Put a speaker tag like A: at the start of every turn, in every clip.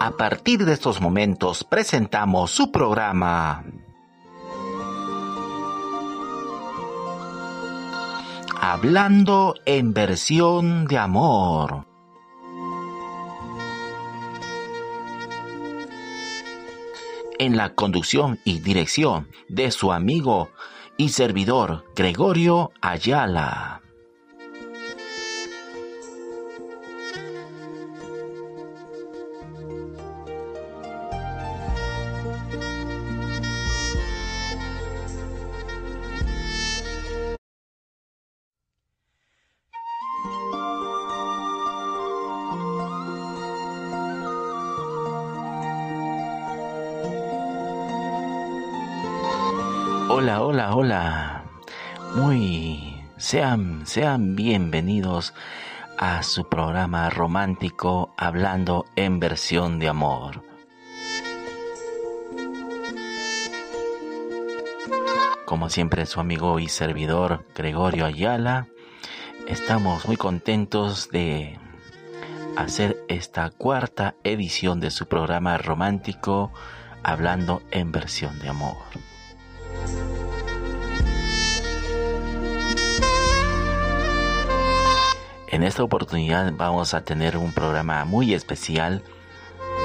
A: A partir de estos momentos presentamos su programa. Hablando en versión de amor. En la conducción y dirección de su amigo y servidor Gregorio Ayala. Hola, hola, hola. Muy sean sean bienvenidos a su programa romántico Hablando en versión de amor. Como siempre su amigo y servidor Gregorio Ayala, estamos muy contentos de hacer esta cuarta edición de su programa romántico Hablando en versión de amor. En esta oportunidad vamos a tener un programa muy especial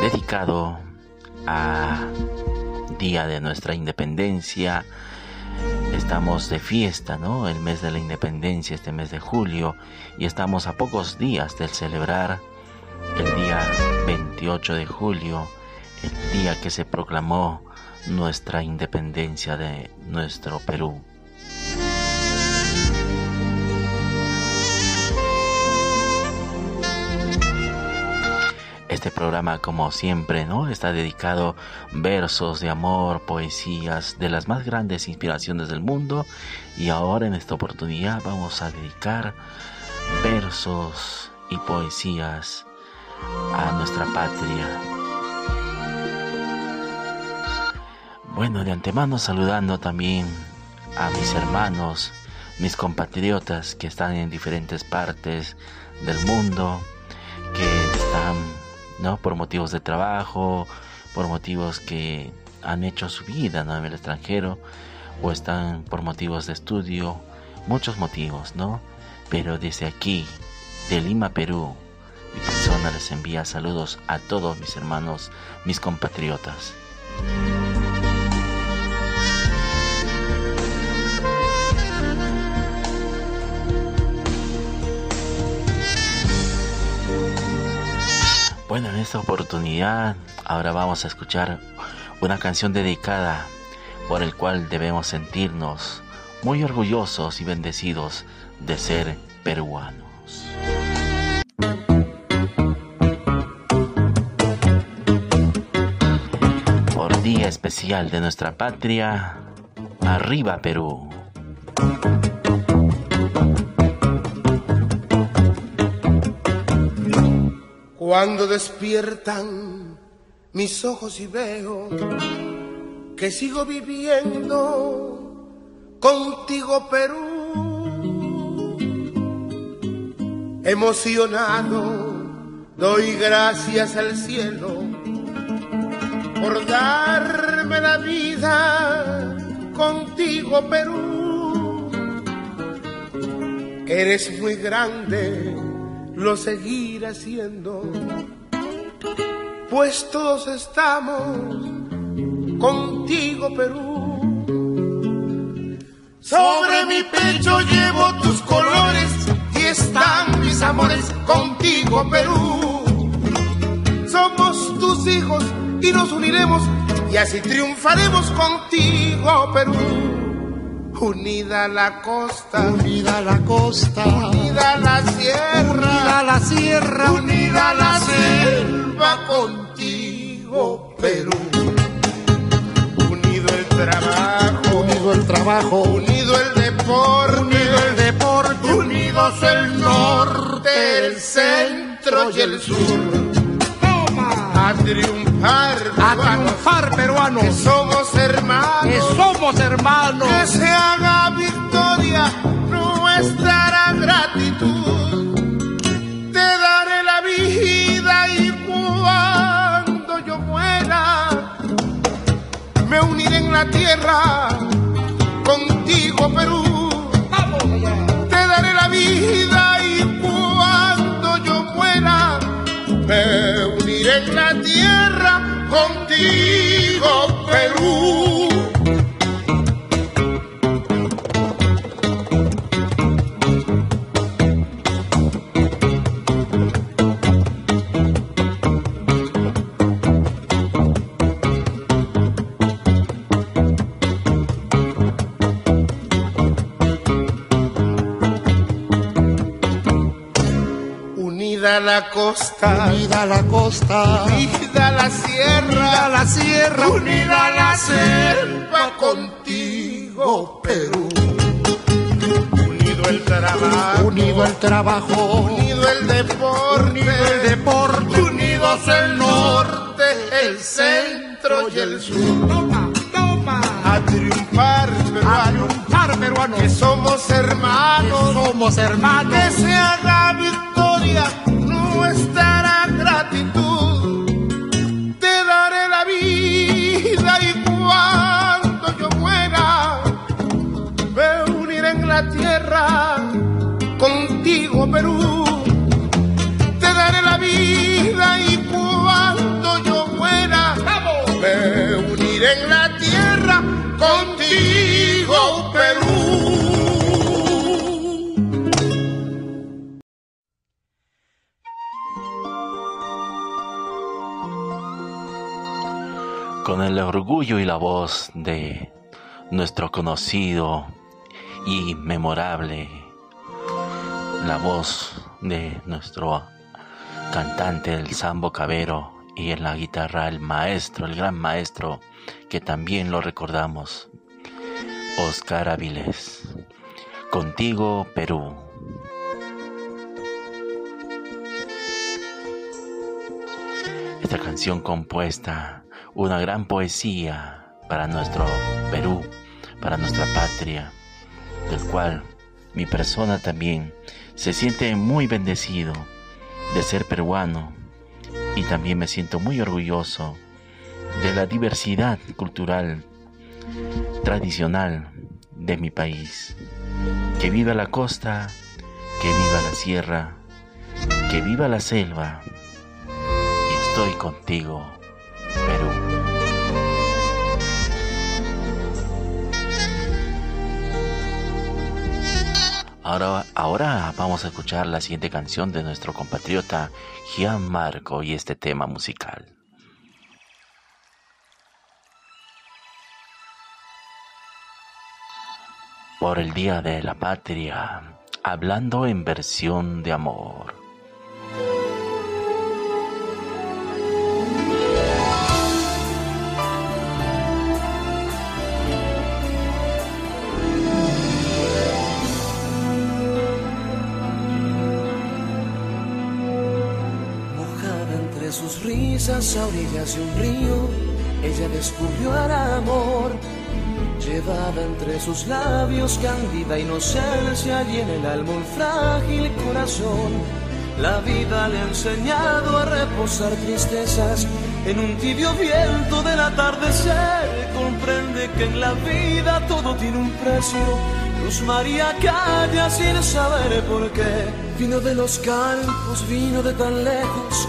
A: dedicado a Día de nuestra Independencia. Estamos de fiesta, ¿no? El mes de la Independencia, este mes de julio, y estamos a pocos días de celebrar el día 28 de julio, el día que se proclamó nuestra independencia de nuestro Perú. Este programa, como siempre, ¿no? Está dedicado versos de amor, poesías de las más grandes inspiraciones del mundo. Y ahora en esta oportunidad vamos a dedicar versos y poesías a nuestra patria. Bueno, de antemano saludando también a mis hermanos, mis compatriotas que están en diferentes partes del mundo, que están ¿no? Por motivos de trabajo, por motivos que han hecho su vida en el extranjero o están por motivos de estudio, muchos motivos, ¿no? Pero desde aquí, de Lima, Perú, mi persona les envía saludos a todos mis hermanos, mis compatriotas. Bueno, en esta oportunidad ahora vamos a escuchar una canción dedicada por el cual debemos sentirnos muy orgullosos y bendecidos de ser peruanos. Por día especial de nuestra patria, arriba Perú.
B: Cuando despiertan mis ojos y veo que sigo viviendo contigo Perú, emocionado doy gracias al cielo por darme la vida contigo Perú. Eres muy grande lo seguiré haciendo, pues todos estamos contigo, Perú. Sobre mi pecho llevo tus colores y están mis amores contigo, Perú. Somos tus hijos y nos uniremos y así triunfaremos contigo, Perú. Unida la costa,
C: unida la costa,
B: unida la sierra,
C: unida la sierra,
B: unida la selva contigo, Perú. Unido el trabajo,
C: unido el trabajo,
B: unido el deporte,
C: unido el deporte,
B: unidos el norte, el centro y el sur a triunfar,
C: peruanos, a
B: que somos hermanos,
C: que somos hermanos,
B: que se haga victoria nuestra gratitud, te daré la vida y cuando yo muera me uniré en la tierra contigo Perú, te daré la vida y cuando yo muera me en la tierra contigo Perú. La costa,
C: Unida la costa,
B: unida la sierra,
C: unida la sierra,
B: unida la selva contigo, Perú. Unido el trabajo,
C: unido el trabajo,
B: unido el deporte,
C: unido el deporte,
B: unidos el norte, el centro y el sur.
C: Toma, toma,
B: A triunfar,
C: a
B: peruano,
C: triunfar peruanos,
B: que somos hermanos.
C: somos hermanos.
B: que se haga victoria nuestra gratitud. Te daré la vida y cuando yo muera, me uniré en la tierra contigo, Perú.
A: Orgullo y la voz de nuestro conocido y memorable, la voz de nuestro cantante del sambo cabero y en la guitarra el maestro, el gran maestro, que también lo recordamos, Oscar Avilés. Contigo, Perú. Esta canción compuesta, una gran poesía para nuestro Perú, para nuestra patria, del cual mi persona también se siente muy bendecido de ser peruano y también me siento muy orgulloso de la diversidad cultural tradicional de mi país. Que viva la costa, que viva la sierra, que viva la selva. Y estoy contigo, Perú. Ahora, ahora vamos a escuchar la siguiente canción de nuestro compatriota Gian Marco y este tema musical. Por el Día de la Patria, hablando en versión de amor.
D: Entre sus risas a orillas de un río, ella descubrió el amor. Llevaba entre sus labios cándida inocencia y en el alma un frágil corazón. La vida le ha enseñado a reposar tristezas en un tibio viento del atardecer. Comprende que en la vida todo tiene un precio. Luz María calla sin saber por qué. Vino de los campos, vino de tan lejos,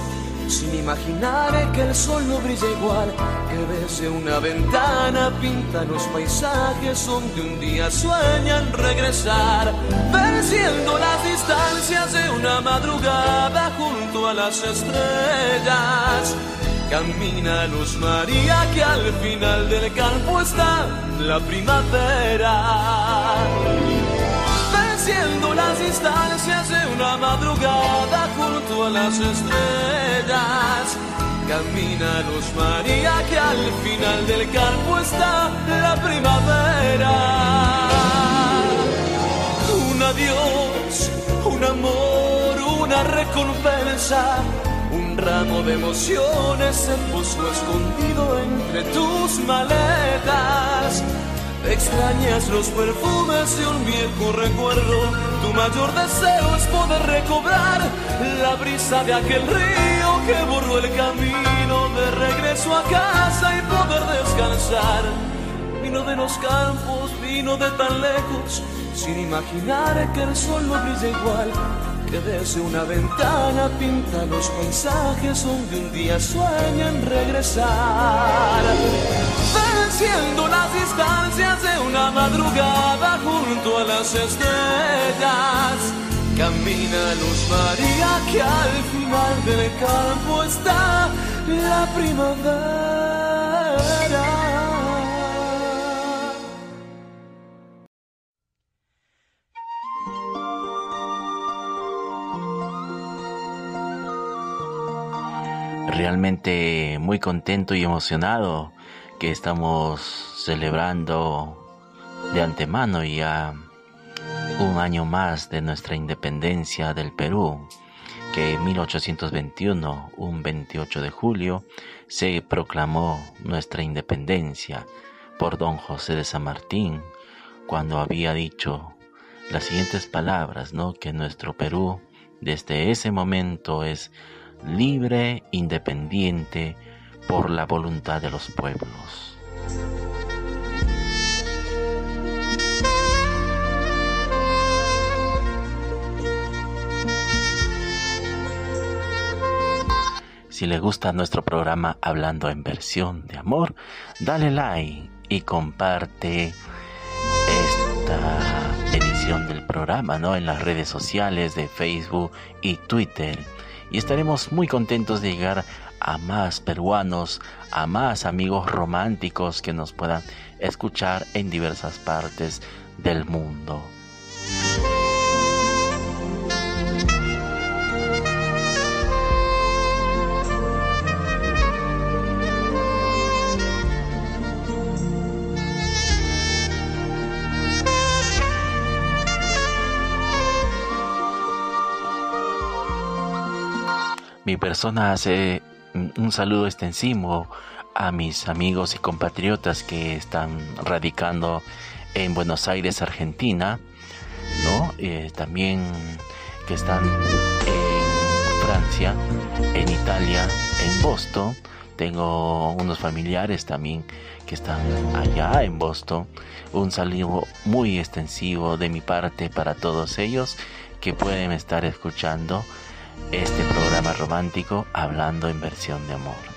D: sin imaginar que el sol no brilla igual. Que desde una ventana pinta los paisajes donde un día sueñan regresar. Venciendo las distancias de una madrugada junto a las estrellas. Camina Luz María que al final del campo está la primavera. Venciendo las distancias de una madrugada junto a las estrellas. Camina Luz María que al final del campo está la primavera. Un adiós, un amor, una recompensa. Un ramo de emociones se puso escondido entre tus maletas. Extrañas los perfumes de un viejo recuerdo. Tu mayor deseo es poder recobrar la brisa de aquel río que borró el camino de regreso a casa y poder descansar. Vino de los campos, vino de tan lejos, sin imaginar que el sol no brilla igual, que desde una ventana pinta los paisajes donde un día sueñan regresar. Venciendo las distancias de una madrugada junto a las estrellas, camina Luz María que al final del campo está la primavera.
A: realmente muy contento y emocionado estamos celebrando de antemano ya un año más de nuestra independencia del Perú, que en 1821, un 28 de julio, se proclamó nuestra independencia por don José de San Martín, cuando había dicho las siguientes palabras, ¿no? Que nuestro Perú desde ese momento es libre, independiente, por la voluntad de los pueblos. Si le gusta nuestro programa Hablando en versión de amor, dale like y comparte esta edición del programa ¿no? en las redes sociales de Facebook y Twitter y estaremos muy contentos de llegar a más peruanos, a más amigos románticos que nos puedan escuchar en diversas partes del mundo. Mi persona hace un saludo extensivo a mis amigos y compatriotas que están radicando en Buenos Aires, Argentina, ¿no? Eh, también que están en Francia, en Italia, en Boston. Tengo unos familiares también que están allá en Boston. Un saludo muy extensivo de mi parte para todos ellos que pueden estar escuchando este programa romántico hablando en versión de amor.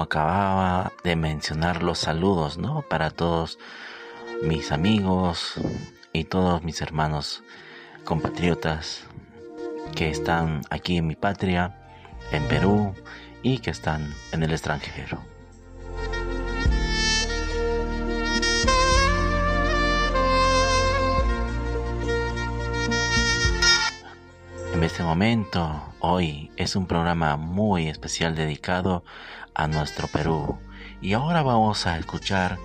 A: Acababa de mencionar los saludos, ¿no? Para todos mis amigos y todos mis hermanos compatriotas que están aquí en mi patria, en Perú y que están en el extranjero. En este momento, hoy es un programa muy especial dedicado a nuestro Perú. Y ahora vamos a escuchar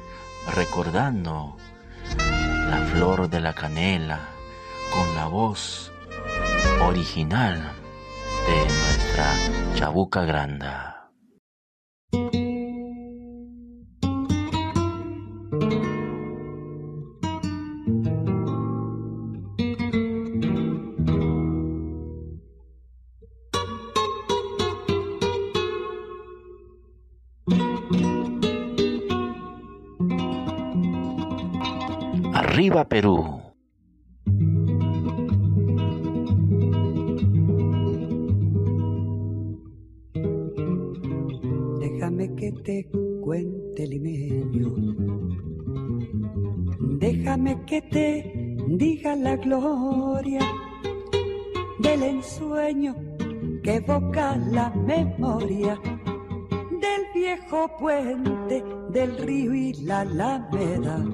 A: recordando la flor de la canela con la voz original de nuestra Chabuca Granda.
E: Déjame que te bendiga la gloria del ensueño que evoca la memoria del viejo puente del río y la alameda.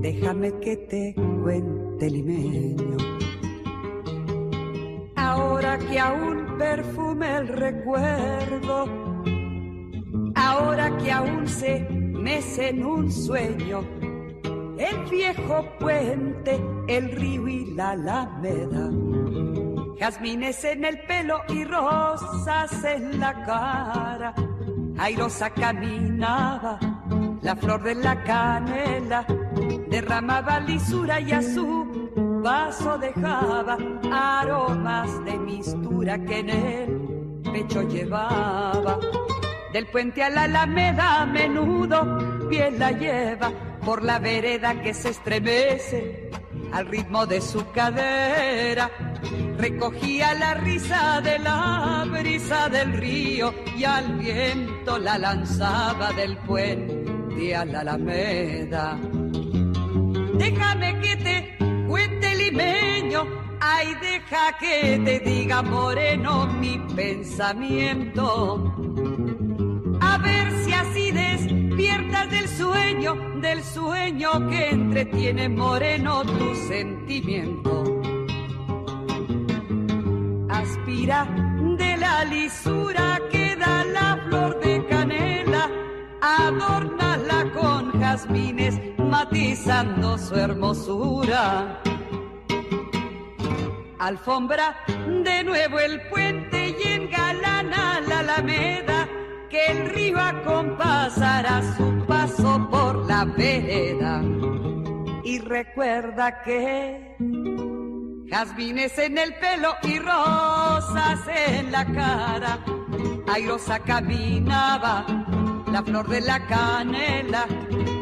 E: Déjame que te cuente limeño. Ahora que aún perfume el recuerdo, ahora que aún se mece en un sueño, el viejo puente, el río y la alameda jazmines en el pelo y rosas en la cara. Airosa caminaba, la flor de la canela derramaba lisura y a su vaso dejaba aromas de mistura que en el pecho llevaba. Del puente a la alameda a menudo piel la lleva por la vereda que se estremece al ritmo de su cadera recogía la risa de la brisa del río y al viento la lanzaba del puente a la alameda. Déjame que te cuente limeño, ay deja que te diga moreno mi pensamiento. A ver si así despiertas del sueño, del sueño que entretiene moreno tu sentimiento aspira de la lisura que da la flor de canela, adórnala con jazmines, matizando su hermosura. Alfombra de nuevo el puente y engalana la alameda, que el río acompasará su paso por la vereda. Y recuerda que jazmines en el pelo y rosas en la cara. Airosa caminaba, la flor de la canela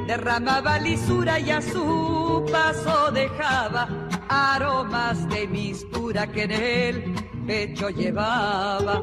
E: derramaba lisura y a su paso dejaba aromas de mistura que en el pecho llevaba.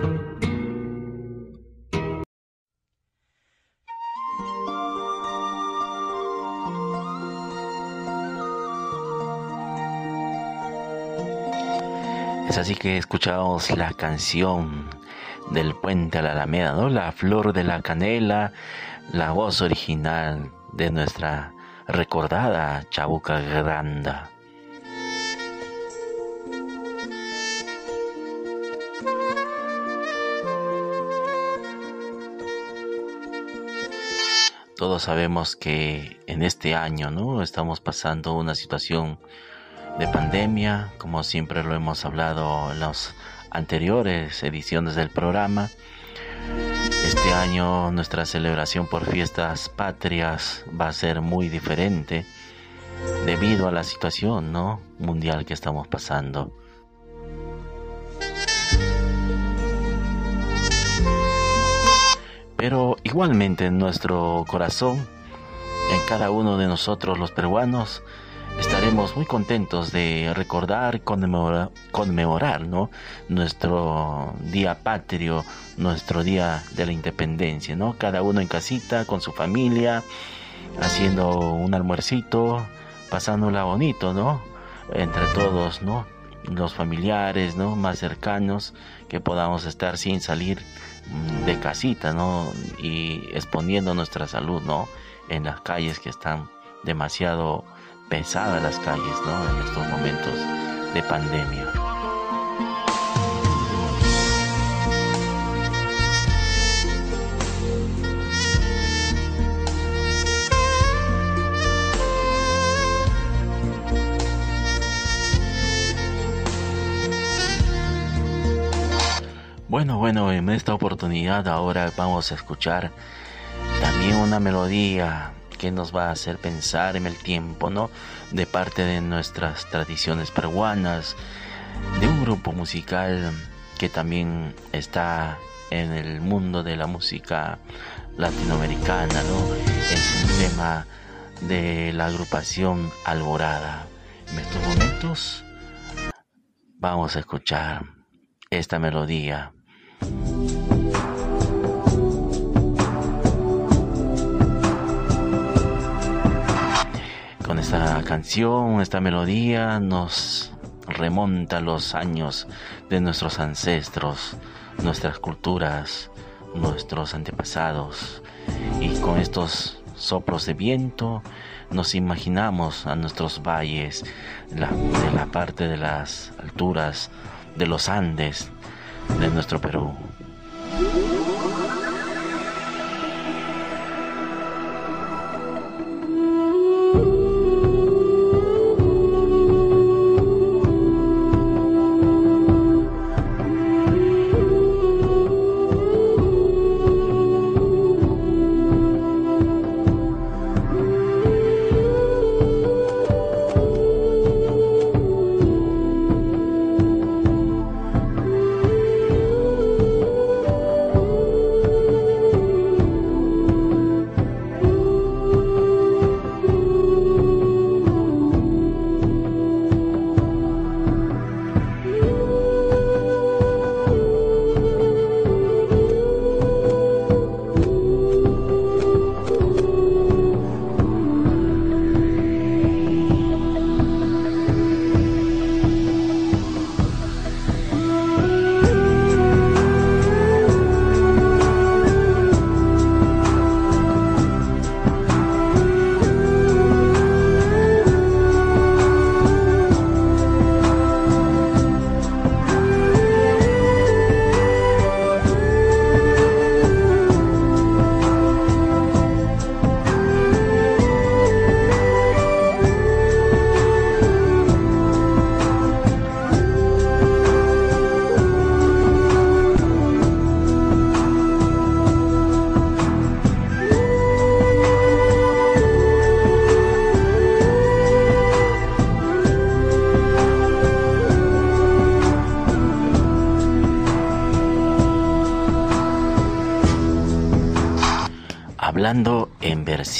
A: Que escuchamos la canción del puente a la Alameda, ¿no? La flor de la canela, la voz original de nuestra recordada Chabuca Granda. Todos sabemos que en este año, ¿no? Estamos pasando una situación de pandemia, como siempre lo hemos hablado en las anteriores ediciones del programa. Este año nuestra celebración por fiestas patrias va a ser muy diferente debido a la situación ¿no? mundial que estamos pasando. Pero igualmente en nuestro corazón, en cada uno de nosotros los peruanos, estaremos muy contentos de recordar y conmemorar, ¿no? nuestro día patrio, nuestro día de la independencia, ¿no? Cada uno en casita, con su familia, haciendo un almuercito, pasándola bonito, ¿no? Entre todos, ¿no? Los familiares, ¿no? Más cercanos, que podamos estar sin salir mm, de casita, ¿no? Y exponiendo nuestra salud, ¿no? En las calles que están demasiado pesadas las calles, ¿no? En estos momentos de pandemia. Bueno, bueno, en esta oportunidad ahora vamos a escuchar también una melodía que nos va a hacer pensar en el tiempo, ¿no? De parte de nuestras tradiciones peruanas, de un grupo musical que también está en el mundo de la música latinoamericana, ¿no? Es un tema de la agrupación Alborada. En estos momentos vamos a escuchar esta melodía. Canción, esta melodía nos remonta los años de nuestros ancestros, nuestras culturas, nuestros antepasados. Y con estos soplos de viento, nos imaginamos a nuestros valles, la, de la parte de las alturas de los Andes de nuestro Perú.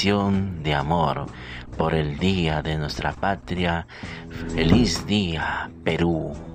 A: De amor por el día de nuestra patria. Feliz día, Perú.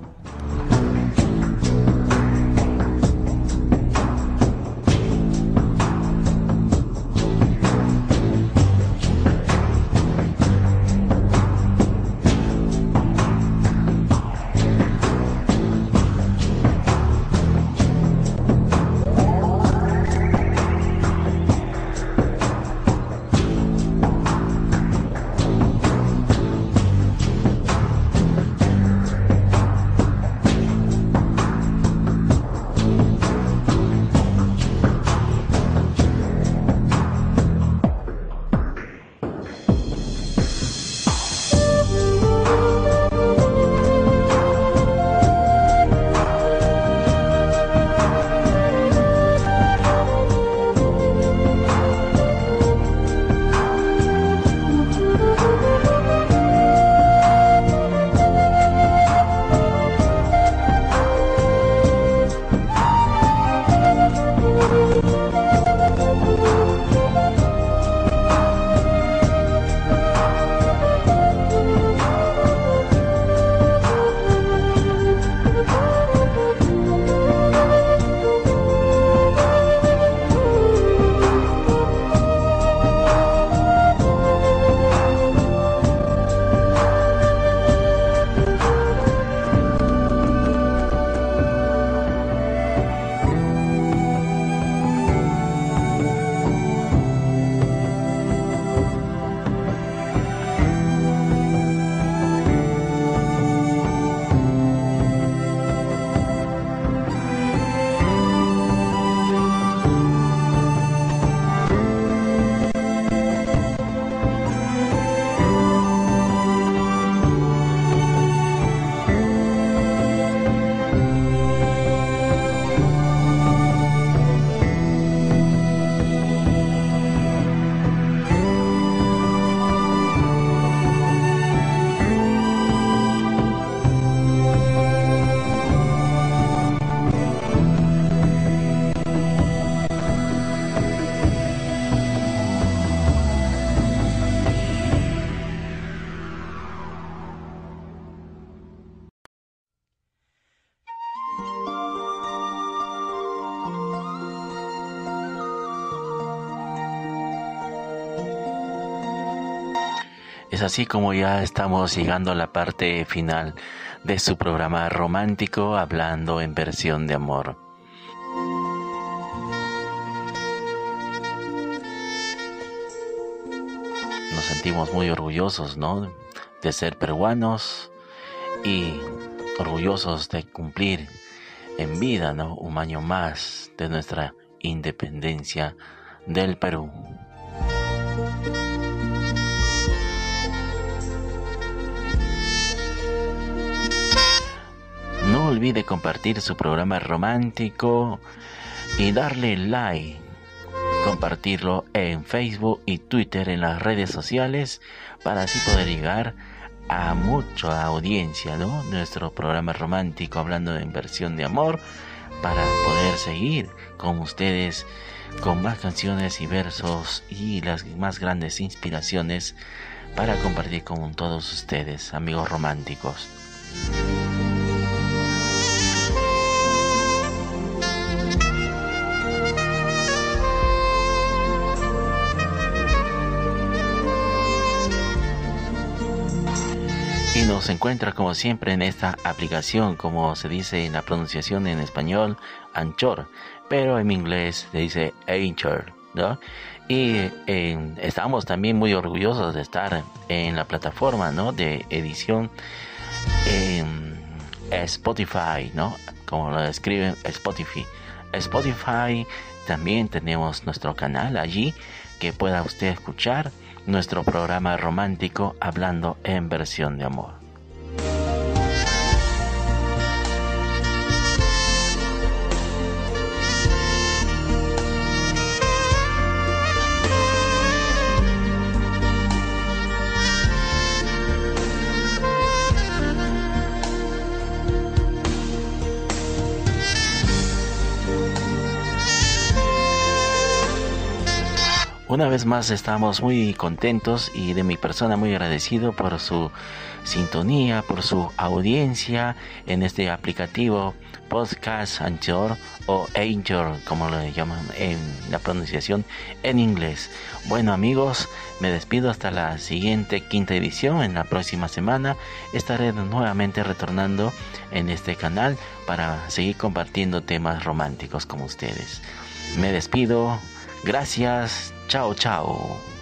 A: Así como ya estamos llegando a la parte final de su programa romántico hablando en versión de amor. Nos sentimos muy orgullosos, ¿no? De ser peruanos y orgullosos de cumplir en vida, ¿no? Un año más de nuestra independencia del Perú. No olvide compartir su programa romántico y darle like. Compartirlo en Facebook y Twitter en las redes sociales para así poder llegar a mucha audiencia, ¿no? Nuestro programa romántico hablando de inversión de amor para poder seguir con ustedes con más canciones y versos y las más grandes inspiraciones para compartir con todos ustedes, amigos románticos. Encuentra como siempre en esta aplicación, como se dice en la pronunciación en español, Anchor, pero en inglés se dice Anchor, ¿no? Y eh, estamos también muy orgullosos de estar en la plataforma, ¿no? De edición en Spotify, ¿no? Como lo escriben Spotify. Spotify también tenemos nuestro canal allí que pueda usted escuchar nuestro programa romántico hablando en versión de amor. Una vez más estamos muy contentos y de mi persona muy agradecido por su sintonía, por su audiencia en este aplicativo Podcast Anchor o Anchor, como lo llaman en la pronunciación en inglés. Bueno amigos, me despido hasta la siguiente quinta edición. En la próxima semana estaré nuevamente retornando en este canal para seguir compartiendo temas románticos con ustedes. Me despido. Gracias. Chao, chao.